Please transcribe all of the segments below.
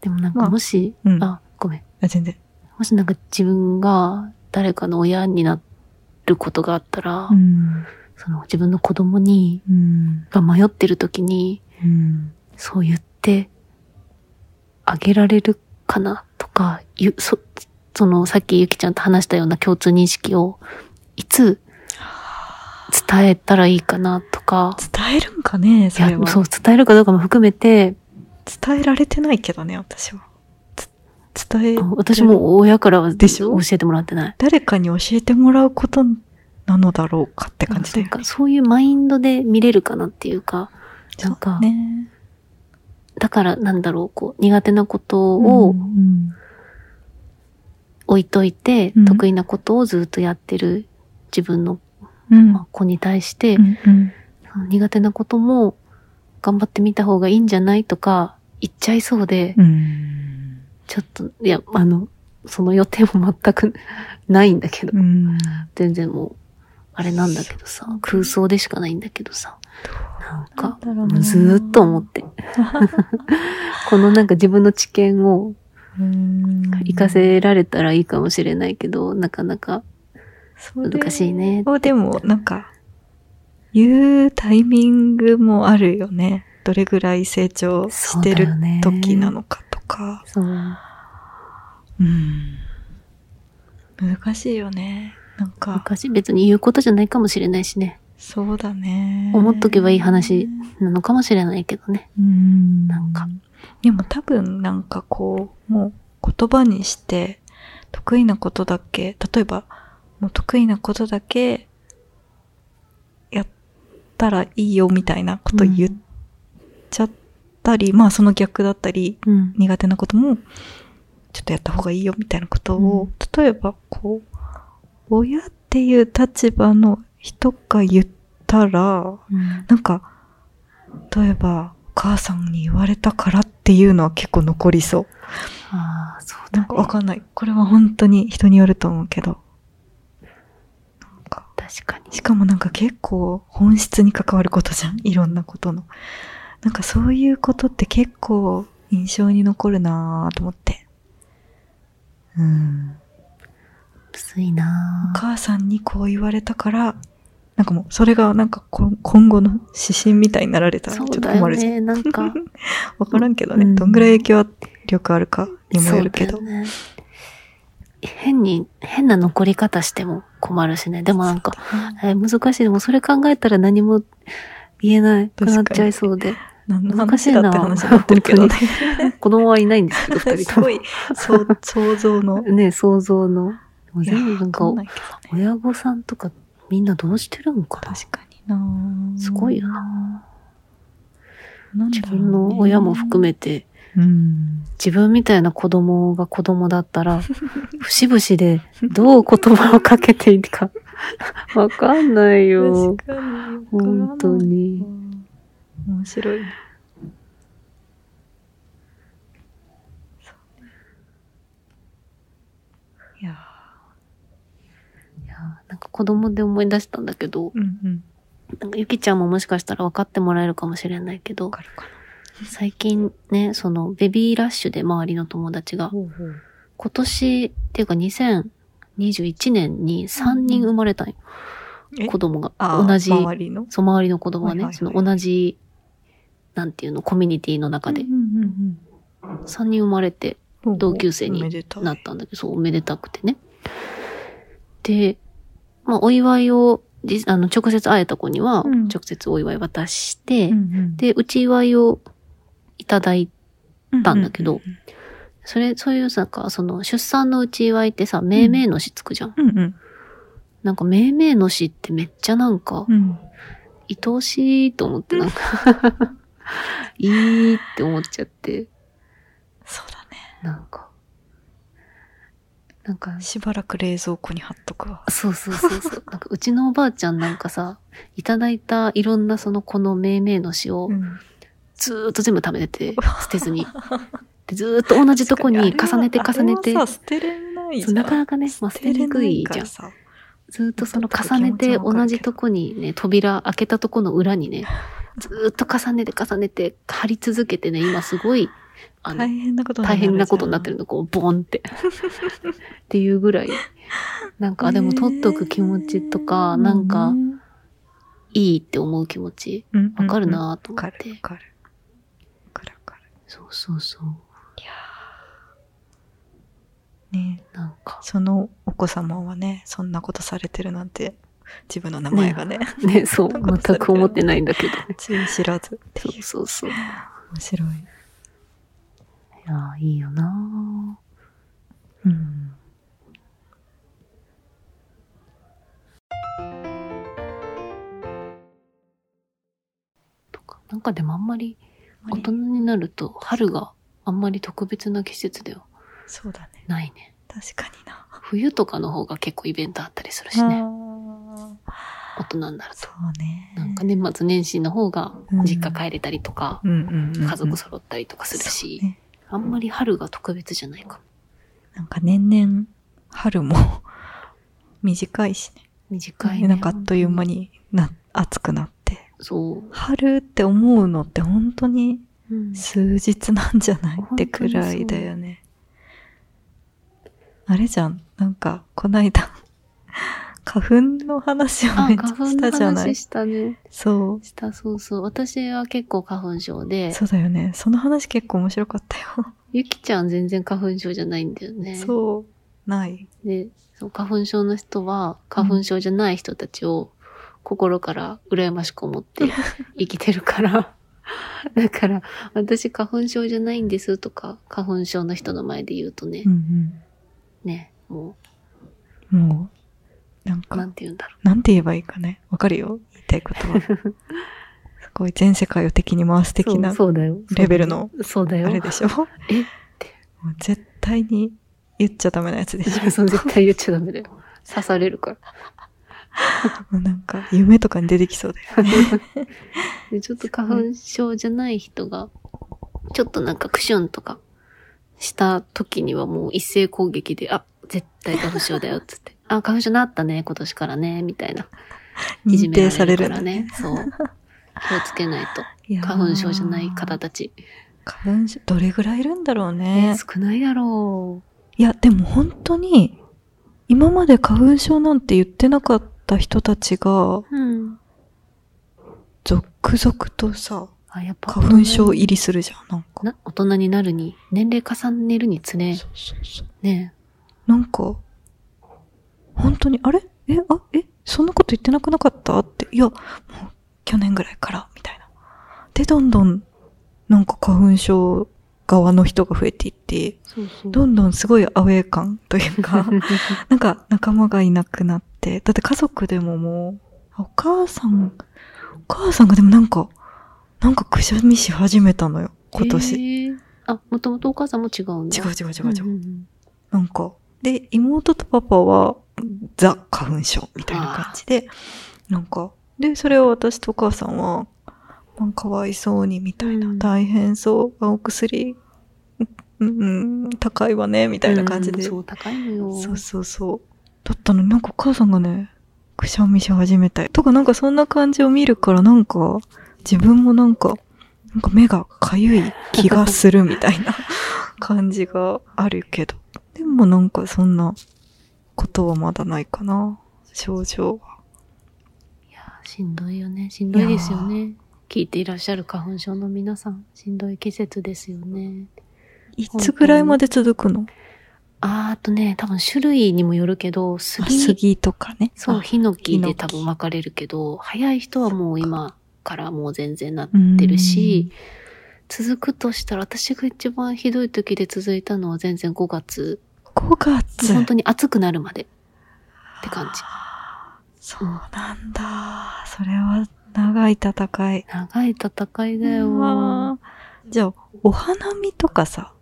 でもなんまあかもし、うんあ、ごめん。あ全然。もしなんか自分が誰かの親になることがあったら、ん。その自分の子供に、うん。が迷ってる時に、うん。そう言ってあげられるかなとか、ゆそ、そのさっきゆきちゃんと話したような共通認識をいつ伝えたらいいかなとか、伝えるんかねそれは。そう、伝えるかどうかも含めて、伝えられてないけどね、私は。つ伝え、私も親からはでしょ？教えてもらってない。誰かに教えてもらうことなのだろうかって感じだよね。かそういうマインドで見れるかなっていうか、なんか、ね。だからなんだろう、こう、苦手なことうをん置いといて、うん得意なことをずっとやってる自分のうん。まあ子に対して、うんうん苦手なことも頑張ってみた方がいいんじゃないとか言っちゃいそうで、うん。ちょっと、いや、あの、その予定も全くないんだけど、うん。全然もう、あれなんだけどさ、空想でしかないんだけどさ、なんか、ずーっと思って。このなんか自分の知見をうん活かせられたらいいかもしれないけど、なかなか、難しいねをでも、なんか、言うタイミングもあるよね。どれぐらい成長してる時なのかとか。そう。うん。難しいよね。なんか、昔別に言うことじゃないかもしれないしね。そうだね。思っとけばいい話なのかもしれないけどね。うん。なんか。でも多分なんかこう、もう言葉にして、得意なことだけ、例えば、もう得意なことだけ、やったらいいよみたいなこと言っちゃったり、まあその逆だったり、うん。苦手なことも、ちょっとやった方がいいよみたいなことを、うん例えばこう、親っていう立場の人が言ったら、うんなんか、例えば、お母さんに言われたからっていうのは結構残りそう。ああ、そうだなんかわかんない。これは本当に人によると思うけど。確かに。しかもなんか結構本質に関わることじゃん。いろんなことの。なんかそういうことって結構印象に残るなぁと思って。うん。むずいなお母さんにこう言われたから、なんかもうそれがなんかこ今後の指針みたいになられたらちょっと困るじゃん。よね。なんか、わからんけどね、うんどんぐらい影響力あるかにもよるけど。ね変に、変な残り方しても困るしね。でもなんか、えー難しい。でもそれ考えたら何も言えないくなっちゃいそうで。難しいな話になってるけどね。子供はいないんですけど、二人とも。すごい、想像の。ね、想像の。なんか。親御さんとかみんなどうしてるんかな確かになすごいよな。自分の親も含めて、うん。自分みたいな子供が子供だったら、節々でどう言葉をかけていいか、わかんないよ。本当に。面白い。いやいやなんか子供で思い出したんだけどー、うんうん。なんかゆきちゃんももしかしたら分かってもらえるかもしれないけどわ、かるか最近ね、そのベビーラッシュで周りの友達がな。、ほうほう。今年っていうか2021年に3人生まれたんよ。え？子供が。同じ、周りの？そう、周りの子供がね、はいはいはいその同じ、なんていうの、コミュニティの中でうんうん3人生まれてうんうん同級生になったんだけど、そう、おめでたくてね。で、まあ、お祝いを、じあの、直接会えた子には、うん直接お祝い渡して、うんうんで、うち祝いをいただいたんだけどうんうんそれ、そういうさ、か、その、出産のうち祝いってさ、命名のしつくじゃん。うんうんなんか、命名のしってめっちゃなんか、うん愛おしいと思って、なんか、いいって思っちゃって、そうだね。なんか、なんか、しばらく冷蔵庫に貼っとくわ。そうそうそうそう。なんか、うちのおばあちゃんなんかさ、いただいたいろんなその、この命名のしを、んずーっと全部食べてて、捨てずに。でずーっと同じとこに重ねて重ねて捨てれないじゃ。そうんなかなかね、まあ、捨てにくいじゃん。さ。ずーっとその重ねて同じとこにね、扉開けたとこの裏にね、ずーっと重ねて重ねて貼り続けてね、今すごいあの大変なことにな大変なことになってるの、こう、ボンって。っていうぐらい。なんか、あでも取っとく気持ちとか、なんか、いいって思う気持ち、うんわかるなと思って。るわかる。そうそうそう。る。ねなんか、そのお子様はね、そんなことされてるなんて、自分の名前がね、ね、そう、そんなことされてる全く思ってないんだけどね。つゆ知らずってそいうう。そうそう。い面白い。やー、いいよなうん。とか。なんかでもあんまり、大人あになると、春があんまり特別な季節ではそうだね。ないね。確かにな。冬とかの方が結構イベントあったりするしね。大人になると。そうね。なんか年末年始の方が実家帰れたりとか、家族揃ったりとかするし、ねあんまり春が特別じゃないかも。なんか年々、春も 短いしね。短いね。なんかあっという間にな、暑くなって。そう。春って思うのって本当にうん数日なんじゃないってくらいだよね。あれじゃん。なんか、こないだ、花粉の話をあ、めっちゃしたじゃない？話したね。そう。した、そうそう。私は結構花粉症で、そうだよね。その話結構面白かったよ。ゆきちゃん全然花粉症じゃないんだよね。そう。ない。で、そう花粉症の人は、花粉症じゃない人たちを心から羨ましく思って 生きてるから。だから、私花粉症じゃないんですとか、花粉症の人の前で言うとね、うんね、もうん。もう、なんう、か、なんて言うんだろなんて言えばいいかね。わかるよ。言いたいことは。すごい全世界を敵に回すう。的な、そうだよ。レベルのそうだよ。あれでしょ？え？もう絶対に言っちゃダメなやつでしょそう絶対言っちゃダメだよ。刺されるから。もうなんか、夢とかに出てきそうだよね。でちょっと花粉症じゃない人が、ちょっとなんかクシュンとかした時にはもう一斉攻撃で、あ、絶対花粉症だよ、っつって。あ、花粉症なったね、今年からね、みたいな。いじ認めら定されるからね。そう。気をつけないと。花粉症じゃない方たち。花粉症、どれぐらいいるんだろうね。少ないだろいや、でも本当に、今まで花粉症なんて言ってなかった人たちが。続々とさ、あ、やっぱ花粉症入りするじゃん、なんか。な大人になるに、年齢重ねるにつれ、そうそうそう。ね。なんか、本当に、あれ？え、あ、え、そんなこと言ってなくなかった？って。いや、もう、去年ぐらいから、みたいな。で、どんどん、なんか花粉症側の人が増えていって。どんどんすごいアウェー感というか、なんか仲間がいなくなって、だって家族でももう、お母さん、お母さんがでもなんか、なんかくしゃみし始めたのよ、今年。へーあ、もともとお母さんも違うんだ。違う違う違う違う。んんんなんか、で、妹とパパは、ザ花粉症みたいな感じで、なんか、で、それを私とお母さんは、かかわいそうにみたいな、うん大変そう、あお薬、うん、うん高いわね、みたいな感じで。うんそう、高いのよ。そうそうそう。だったのになんかお母さんがね、くしゃみし始めたりとかなんかそんな感じを見るからなんか自分もなんか、なんか目がかゆい気がするみたいな 感じがあるけど。でもなんかそんなことはまだないかな。症状は。いやー、しんどいよね。しんどいですよね。聞いていらっしゃる花粉症の皆さん、しんどい季節ですよね。いつぐらいまで続くの？あーあとね、多分種類にもよるけど、あ杉、杉とかね。そう、あヒノキで多分分かれるけど、早い人はもう今からもう全然なってるし、続くとしたら、私が一番ひどい時で続いたのは全然5月。5月。本当に暑くなるまでって感じ。そうなんだ。それは長い戦い。長い戦いだよ。じゃあ、お花見とかさ、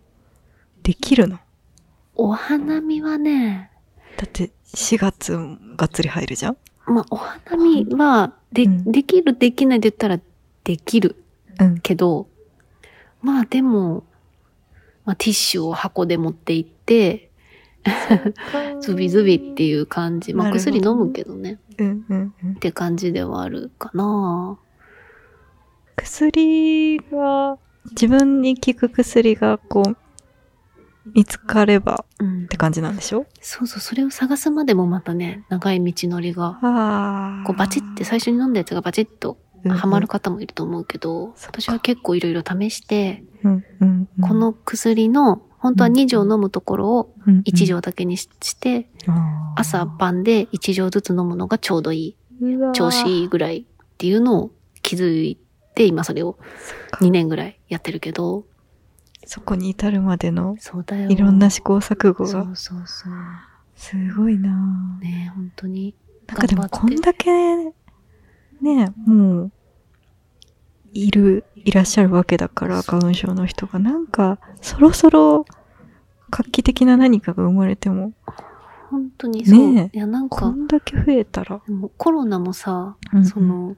できるの？お花見はね、だって4月がっつり入るじゃん？まあ、お花見は、で、うんできる、できないって言ったら、できるうん。けど、まあでも、まあ、ティッシュを箱で持って行って、ズビズビっていう感じ。まあ、薬飲むけどね。うんうんうんっ。て感じではあるかな。薬が自分に効く薬がこう、見つかればうんっ。て感じなんでしょ？そうそう、それを探すまでもまたね、長い道のりが、あこうバチって最初に飲んだやつがバチッとハマる方もいると思うけど、私は結構いろいろ試して、この薬の、本当は2錠飲むところを1錠だけにしして、朝晩で1錠ずつ飲むのがちょうどいい、調子いいぐらいっていうのを気づいて、今それを2年ぐらいやってるけど、そこに至るまでの。いろんな試行錯誤が。そうそうそう。すごいなぁね本当に。なんかでもこんだけね、もう、いる、いらっしゃるわけだから、花粉症の人が。なんか、そろそろ画期的な何かが生まれても、本当にそう。ねえいや、なんこか、んだけ増えたら。コロナもさ、うんうんその、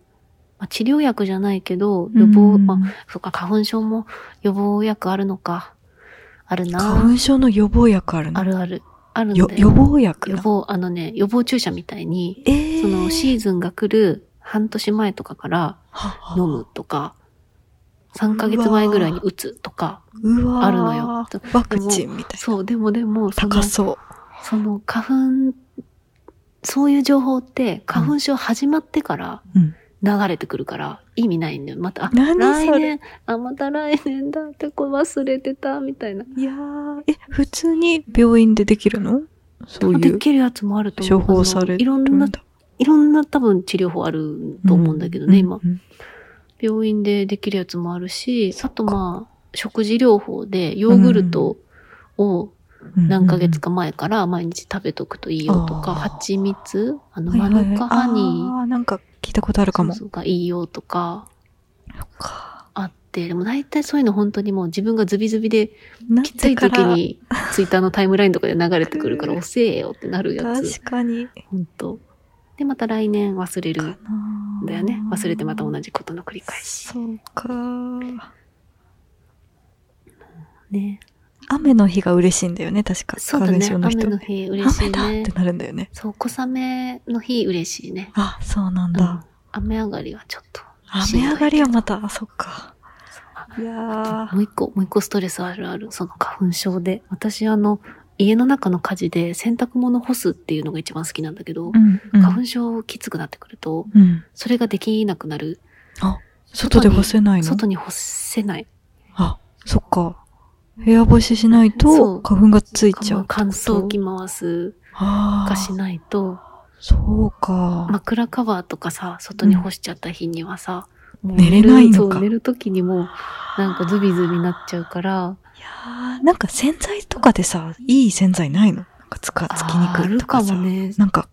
まあ、治療薬じゃないけど、予防、うんまあ、そっか、花粉症も予防薬あるのか。あるな花粉症の予防薬あるの？あるある。あるんだよよ。予防薬予防、あのね、予防注射みたいに、えー、そのシーズンが来る半年前とかからは飲むとか、3ヶ月前ぐらいに打つとか、あるのよワクチンみたいな。そう、でもでも、その高そう。その花粉、そういう情報って花粉症始まってからうん。流れてくるから意味ないんだよ。また、あ来年、あ、また来年だってこれ忘れてたみたいな。いやー、え、普通に病院でできるの？そういうできるやつもあると思う。処方されるいろんな、いろんな多分治療法あると思うんだけどね、今。うん病院でできるやつもあるし、あとまあ、食事療法でヨーグルトをうん何ヶ月か前から毎日食べとくといいよとか、蜂蜜、あの、マヌカハニー、なんか聞いたことあるかも。そうそうがいいよとか。あって、でも大体そういうの本当にもう自分がズビズビできつい時にツイッターのタイムラインとかで流れてくるから 遅えよってなるやつ。確かに。本当で、また来年忘れるだよね。忘れてまた同じことの繰り返し。そうか。ね。雨の日が嬉しいんだよね、確か。そうだね。雨の日嬉しいね雨だって。なるんだよね。そう、小雨の日嬉しいね。あ、そうなんうんだ。雨上がりはちょっと。雨上がりはまた、あ、そっか。いやもう一個、もう一個ストレスあるある。その花粉症で。私あの、家の中の家事で洗濯物干すっていうのが一番好きなんだけど、うん。うん花粉症きつくなってくると、うん。それができなくなる。あ、外で干せないの？外に干せない。あ、そっか。部屋干ししないと花粉がついちゃう。乾燥機回す。かしないと、そうか。枕カバーとかさ、外に干しちゃった日にはさ、もう寝れないのかそう、寝る時にも、なんかズビズビなっちゃうから、いやーなんか洗剤とかでさ、いい洗剤ないの？なんかつか、つきにくいとかさ。あるかもねなんか、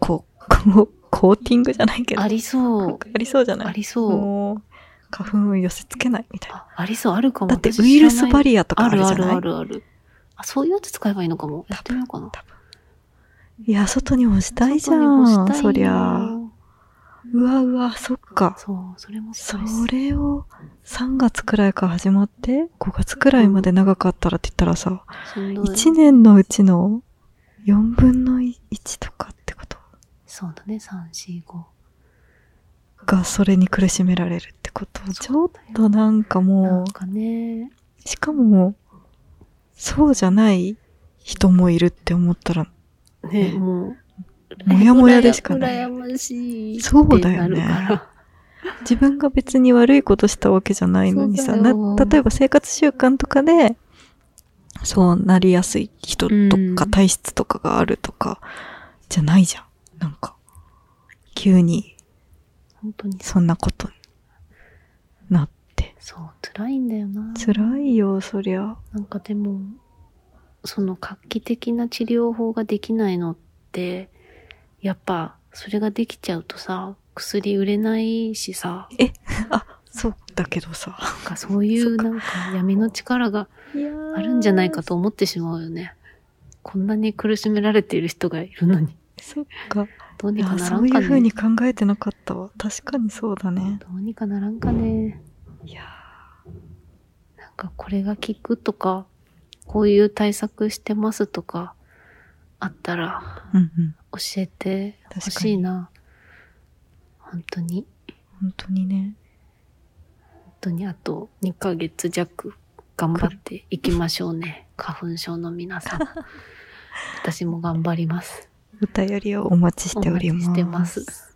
こう、こう、コーティングじゃないけど。ありそう。ありそうじゃない？ありそう。花粉を寄せ付けないみたいな。あありそう、あるかも。だって私ウイルスバリリアとかあるじゃない？あるあるあるある。あ、そういうやつ使えばいいのかも。やってみようかな。いや、外に干したいじゃ外に干ん。そりゃ。うわうわ、そっか。そう、それもスそ。れを3月くらいから始まって、5月くらいまで長かったらって言ったらさ、しんどい1年のうちの4分の1とかってこと？そうだね、3、4、5。がそれに苦しめられるってこと？ちょっとなんかなもんかね、う、しかも、そうじゃない人もいるって思ったら、ね、もう、もやもやでしかない羨ましい。そうだよね自分が別に悪いことしたわけじゃないのにさ、な例えば生活習慣とかで、そうなりやすい人とうんか体質とかがあるとか、じゃないじゃん。なんか、急に本当に。そんなことになって。そう、辛いんだよな。辛いよ、そりゃ。なんかでも、その画期的な治療法ができないのって、やっぱ、それができちゃうとさ、薬売れないしさ、あ、そうだけどさ。なんかそういうなんか闇の力があるんじゃないかと思ってしまうよね。こんなに苦しめられている人がいるのに、そっか。どうにかならかね。そうんいう風に考えてなかったわ。確かにそうだね。どうにかならんかね。いやなんかこれが効くとか、こういう対策してますとか、あったら。教えてほしいな。本当に。本当にね。当にあと2ヶ月弱頑張っていきましょうね。花粉症の皆さん。私も頑張ります。お便りをお待ちしております。